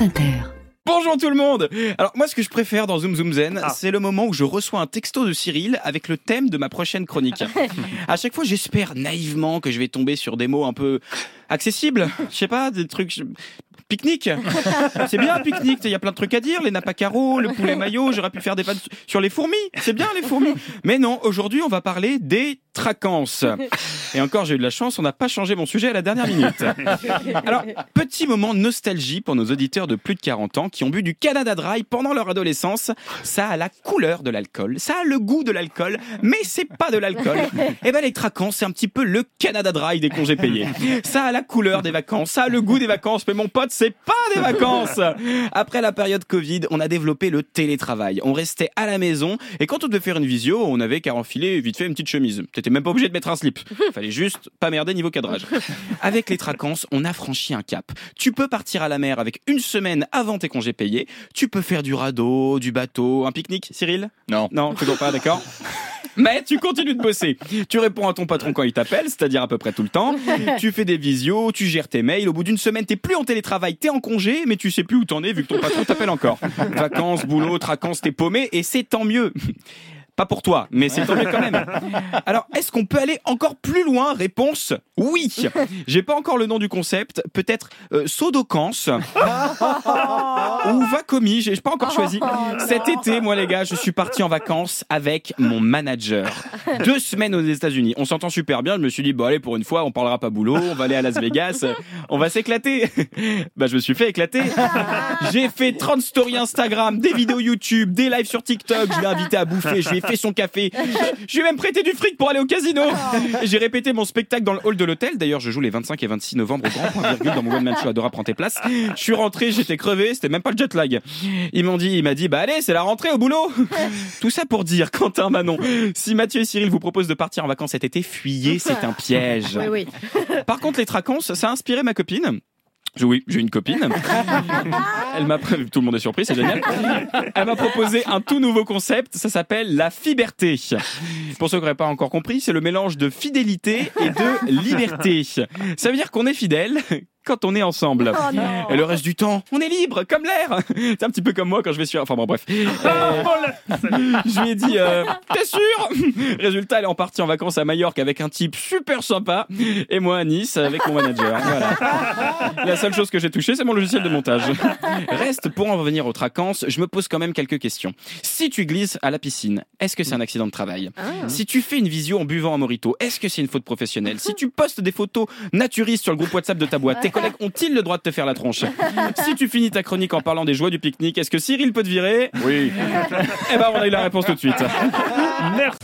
France Inter. Bonjour tout le monde Alors moi ce que je préfère dans Zoom Zoom Zen, Ah. c'est le moment où je reçois un texto de Cyril avec le thème de ma prochaine chronique. à chaque fois j'espère naïvement que je vais tomber sur des mots un peu accessibles, je sais pas, des trucs... Pique-nique C'est bien un pique-nique, il y a plein de trucs à dire, les nappes à carreaux, le poulet maillot, j'aurais pu faire des vannes sur les fourmis, c'est bien les fourmis Mais non, aujourd'hui on va parler des tracances. Et encore j'ai eu de la chance, on n'a pas changé mon sujet à la dernière minute. Alors, petit moment nostalgie pour nos auditeurs de plus de 40 ans qui ont bu du Canada Dry pendant leur adolescence. Ça a la couleur de l'alcool, ça a le goût de l'alcool, mais c'est pas de l'alcool. Et ben les traquants, c'est un petit peu le Canada Dry des congés payés. Ça a la couleur des vacances, ça a le goût des vacances, mais mon pote, c'est pas des vacances. Après la période Covid, on a développé le télétravail. On restait à la maison et quand on devait faire une visio, on avait qu'à enfiler vite fait une petite chemise. T'étais même pas obligé de mettre un slip. Fallait juste pas merder niveau cadrage. Avec les tracances, on a franchi un cap. Tu peux partir à la mer avec une semaine avant tes congés payés. Tu peux faire du radeau, du bateau, un pique-nique, Cyril? Non. Non, toujours pas, d'accord? mais tu continues de bosser. Tu réponds à ton patron quand il t'appelle, c'est-à-dire à peu près tout le temps. Tu fais des visios, tu gères tes mails. Au bout d'une semaine, t'es plus en télétravail, t'es en congé, mais tu sais plus où t'en es vu que ton patron t'appelle encore. Vacances, boulot, tracances, t'es paumé et c'est tant mieux. Pas pour toi, mais c'est tant mieux quand même. Alors, est-ce qu'on peut aller encore plus loin? Réponse oui. J'ai pas encore le nom du concept. Peut-être euh, Sodocance ou Vacomi. J'ai pas encore choisi. Cet été, moi les gars, je suis parti en vacances avec mon manager. Deux semaines aux États-Unis. On s'entend super bien. Je me suis dit, bon allez, pour une fois, on parlera pas boulot. On va aller à Las Vegas. On va s'éclater. Bah, je me suis fait éclater. J'ai fait 30 stories Instagram, des vidéos YouTube, des lives sur TikTok. Je l'ai invité à bouffer. Je lui ai fait son café. Je lui ai même prêté du fric pour aller au casino. Et J'ai répété mon spectacle dans le hall de l'hôtel. D'ailleurs, je joue les 25 et 26 novembre au grand point virgule dans mon one man show. Adora, prends tes places. Je suis rentré, j'étais crevé. C'était même pas le jet lag. Ils m'ont dit, il m'a dit, bah allez, c'est la rentrée au boulot. Tout ça pour dire, Quentin Manon, si Mathieu et Cyril vous proposent de partir en vacances cet été, fuyez, c'est un piège. Oui, oui. Par contre, les tracances, ça a inspiré ma copine. Oui, j'ai une copine. Elle m'a tout le monde est surpris, c'est génial. Elle m'a proposé un tout nouveau concept, ça s'appelle la fiberté. Pour ceux qui n'auraient pas encore compris, c'est le mélange de fidélité et de liberté. Ça veut dire qu'on est fidèle quand on est ensemble. Oh. Et le reste du temps, on est libre, comme l'air. C'est un petit peu comme moi quand je vais sur. Enfin bon, bref. Euh, je lui ai dit, euh, t'es sûr? Résultat, elle est en partie en vacances à Majorque avec un type super sympa, et moi à Nice avec mon manager. Voilà. La seule chose que j'ai touchée, c'est mon logiciel de montage. Reste pour en revenir aux tracances, je me pose quand même quelques questions. Si tu glisses à la piscine, est-ce que c'est un accident de travail? Ah. Si tu fais une visio en buvant un morito, est-ce que c'est une faute professionnelle? Si tu postes des photos naturistes sur le groupe WhatsApp de ta boîte, tes collègues ont-ils le droit de te faire la tronche? Si tu finis ta chronique en parlant des joies du pique-nique, est-ce que Cyril peut te virer? Oui. Eh ben, on a eu la réponse tout de suite. Merci.